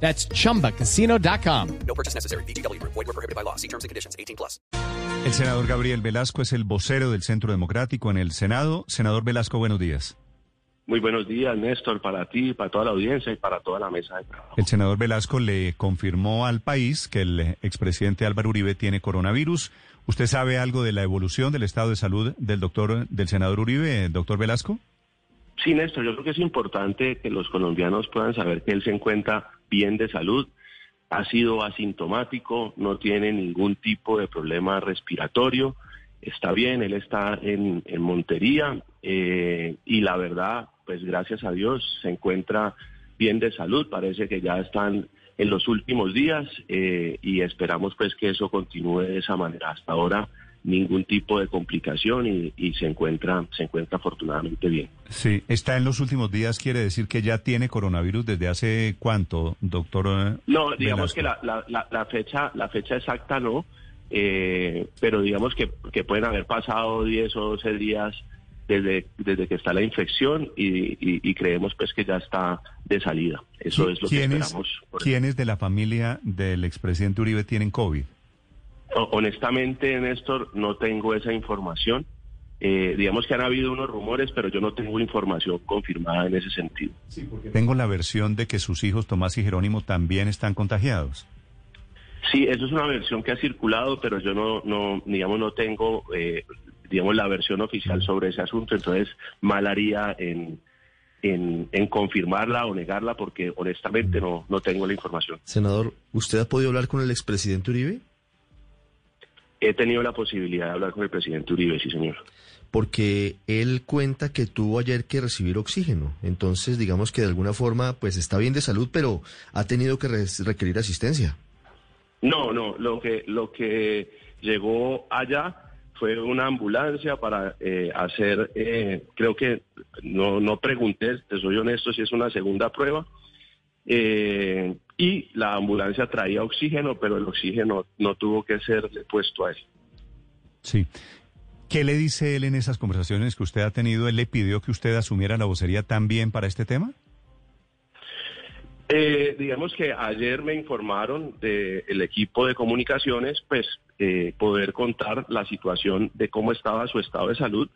That's chumbacasino.com. No purchase necessary. BGW. Void were prohibited by law. See terms and conditions. 18 plus. El senador Gabriel Velasco es el vocero del Centro Democrático en el Senado. Senador Velasco, buenos días. Muy buenos días, Néstor, para ti, para toda la audiencia y para toda la mesa de trabajo. El senador Velasco le confirmó al país que el expresidente Álvaro Uribe tiene coronavirus. ¿Usted sabe algo de la evolución del estado de salud del doctor, del senador Uribe, doctor Velasco? Sí, Néstor, yo creo que es importante que los colombianos puedan saber que él se encuentra bien de salud, ha sido asintomático, no tiene ningún tipo de problema respiratorio, está bien, él está en, Montería eh, y la verdad, pues gracias a Dios se encuentra bien de salud, parece que ya están en los últimos días eh, y esperamos pues que eso continúe de esa manera. Hasta ahora ningún tipo de complicación y, y, se encuentra se encuentra afortunadamente bien. Sí, está en los últimos días, quiere decir que ya tiene coronavirus desde hace cuánto, doctor. No, digamos Velasco? que la, la, la, la, fecha la fecha exacta no, eh, pero digamos que, que, pueden haber pasado 10 o 12 días desde, desde que está la infección y, y, y creemos pues que ya está de salida. Eso es lo que esperamos. ¿Quiénes de la familia del expresidente Uribe tienen COVID? Honestamente, Néstor, no tengo esa información. Eh, digamos que han habido unos rumores, pero yo no tengo información confirmada en ese sentido. Sí, porque tengo la versión de que sus hijos Tomás y Jerónimo también están contagiados. Sí, eso es una versión que ha circulado, pero yo no, no digamos, no tengo, eh, digamos, la versión oficial sobre ese asunto. Entonces, mal haría en, en, en, confirmarla o negarla, porque honestamente no, no tengo la información. Senador, ¿usted ha podido hablar con el expresidente Uribe? He tenido la posibilidad de hablar con el presidente Uribe, sí, señor. Porque él cuenta que tuvo ayer que recibir oxígeno. Entonces, digamos que de alguna forma, pues está bien de salud, pero ha tenido que requerir asistencia. No, no. Lo que, lo que llegó allá fue una ambulancia para eh, hacer, eh, creo que no, no pregunté, te soy honesto, si es una segunda prueba. Eh, y la ambulancia traía oxígeno, pero el oxígeno no tuvo que ser puesto a él. Sí. ¿Qué le dice él en esas conversaciones que usted ha tenido? ¿Él le pidió que usted asumiera la vocería también para este tema? Eh, digamos que ayer me informaron del equipo de comunicaciones, pues eh, poder contar la situación de cómo estaba su estado de salud.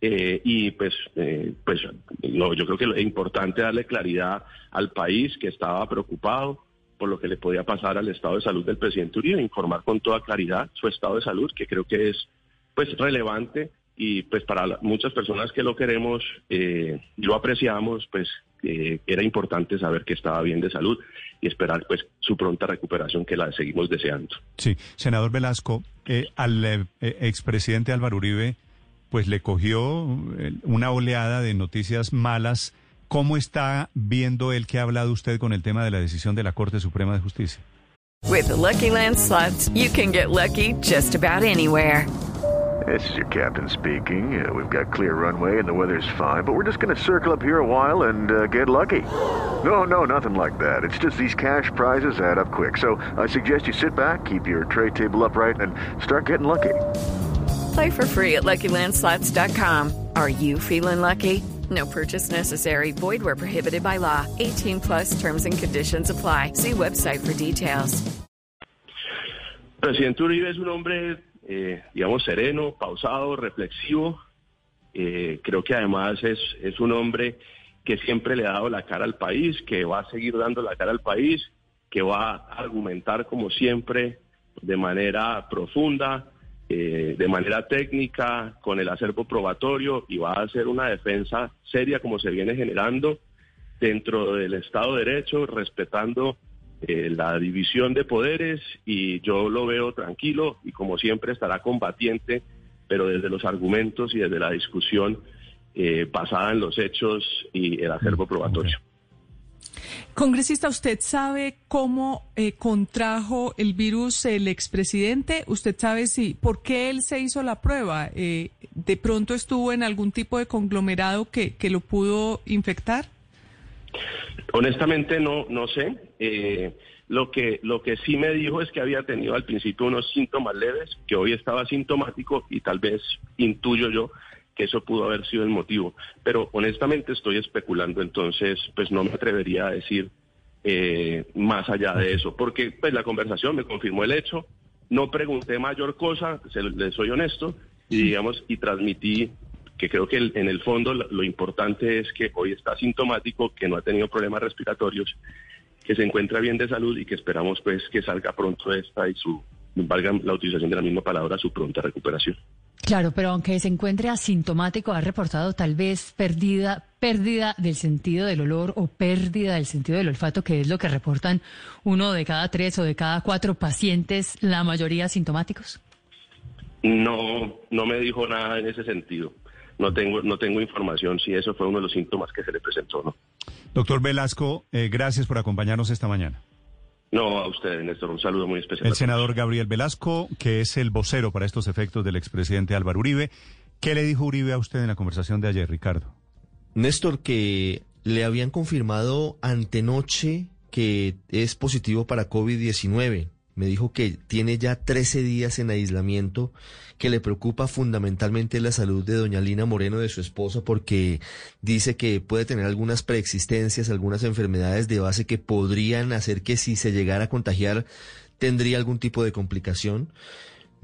Eh, y pues, eh, pues no, yo creo que es importante darle claridad al país que estaba preocupado por lo que le podía pasar al estado de salud del presidente Uribe, informar con toda claridad su estado de salud, que creo que es pues relevante y pues para muchas personas que lo queremos eh, y lo apreciamos, pues eh, era importante saber que estaba bien de salud y esperar pues su pronta recuperación que la seguimos deseando. Sí, senador Velasco, eh, al expresidente Álvaro Uribe pues le cogió una oleada de noticias malas. ¿Cómo está viendo él que ha hablado usted con el tema de la decisión de la Corte Suprema de Justicia? With the Lucky Land slots, you can get lucky just about anywhere. This is your captain speaking. Uh, we've got clear runway and the weather's fine, but we're just going to circle up here a while and uh, get lucky. No, no, nothing like that. It's just these cash prizes add up quick. So I suggest you sit back, keep your tray table upright, and start getting lucky. Play for free at LuckyLandSlots.com. Are you feeling lucky? No purchase necessary. Void where prohibited by law. 18 plus terms and conditions apply. See website for details. Presidente Uribe es un hombre, eh, digamos, sereno, pausado, reflexivo. Eh, creo que además es, es un hombre que siempre le ha dado la cara al país, que va a seguir dando la cara al país, que va a argumentar como siempre de manera profunda, eh, de manera técnica, con el acervo probatorio y va a hacer una defensa seria como se viene generando dentro del Estado de Derecho, respetando eh, la división de poderes y yo lo veo tranquilo y como siempre estará combatiente, pero desde los argumentos y desde la discusión eh, basada en los hechos y el acervo probatorio. Congresista, ¿usted sabe cómo eh, contrajo el virus el expresidente? ¿Usted sabe si por qué él se hizo la prueba? Eh, ¿De pronto estuvo en algún tipo de conglomerado que, que lo pudo infectar? Honestamente no, no sé. Eh, lo que, lo que sí me dijo es que había tenido al principio unos síntomas leves, que hoy estaba sintomático y tal vez intuyo yo que eso pudo haber sido el motivo. Pero honestamente estoy especulando, entonces pues no me atrevería a decir eh, más allá de eso, porque pues la conversación me confirmó el hecho, no pregunté mayor cosa, se, le soy honesto, y digamos, y transmití que creo que el- en el fondo lo, lo importante es que hoy está asintomático, que no ha tenido problemas respiratorios, que se encuentra bien de salud y que esperamos pues que salga pronto esta y su, valga la utilización de la misma palabra, su pronta recuperación. Claro, pero aunque se encuentre asintomático, ha reportado tal vez pérdida, pérdida del sentido del olor o pérdida del sentido del olfato, que es lo que reportan uno de cada tres o de cada cuatro pacientes, la mayoría asintomáticos. No, no me dijo nada en ese sentido. No tengo, no tengo información si eso fue uno de los síntomas que se le presentó, ¿no? Doctor Velasco, eh, gracias por acompañarnos esta mañana. No, a usted, Néstor, un saludo muy especial. El senador Gabriel Velasco, que es el vocero para estos efectos del expresidente Álvaro Uribe. ¿Qué le dijo Uribe a usted en la conversación de ayer, Ricardo? Néstor, que le habían confirmado antenoche que es positivo para COVID-19. Me dijo que tiene ya 13 días en aislamiento, que le preocupa fundamentalmente la salud de doña Lina Moreno, de su esposa, porque dice que puede tener algunas preexistencias, algunas enfermedades de base que podrían hacer que si se llegara a contagiar tendría algún tipo de complicación.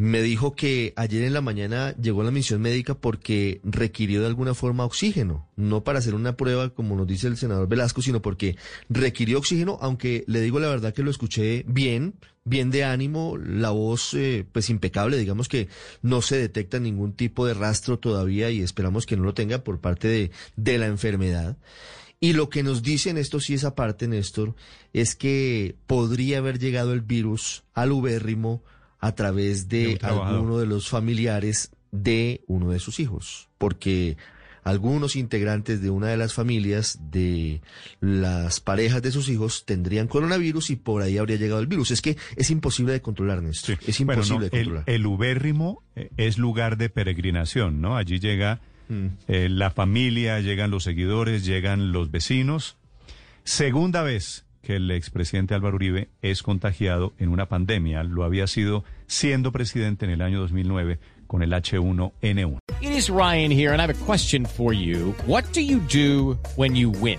Me dijo que ayer en la mañana llegó a la misión médica porque requirió de alguna forma oxígeno, no para hacer una prueba como nos dice el senador Velasco, sino porque requirió oxígeno, aunque le digo la verdad que lo escuché bien, bien de ánimo, la voz eh, pues impecable, digamos que no se detecta ningún tipo de rastro todavía y esperamos que no lo tenga por parte de, de la enfermedad. Y lo que nos dicen esto sí esa parte, Néstor, es que podría haber llegado el virus al ubérrimo a través De alguno de los familiares de uno de sus hijos, porque algunos integrantes de una de las familias de las parejas de sus hijos tendrían coronavirus y por ahí habría llegado el virus. Es que es imposible de controlar, Néstor. Es Bueno, imposible no, de el, controlar. el ubérrimo eh, es lugar de peregrinación, ¿no? Allí llega Mm. eh, la familia, llegan los seguidores, llegan los vecinos. Segunda vez que el expresidente Álvaro Uribe es contagiado en una pandemia. Lo había sido siendo presidente en el año 2009 con el H1N1. It is Ryan here, and I have a question for you. What do you do when you win?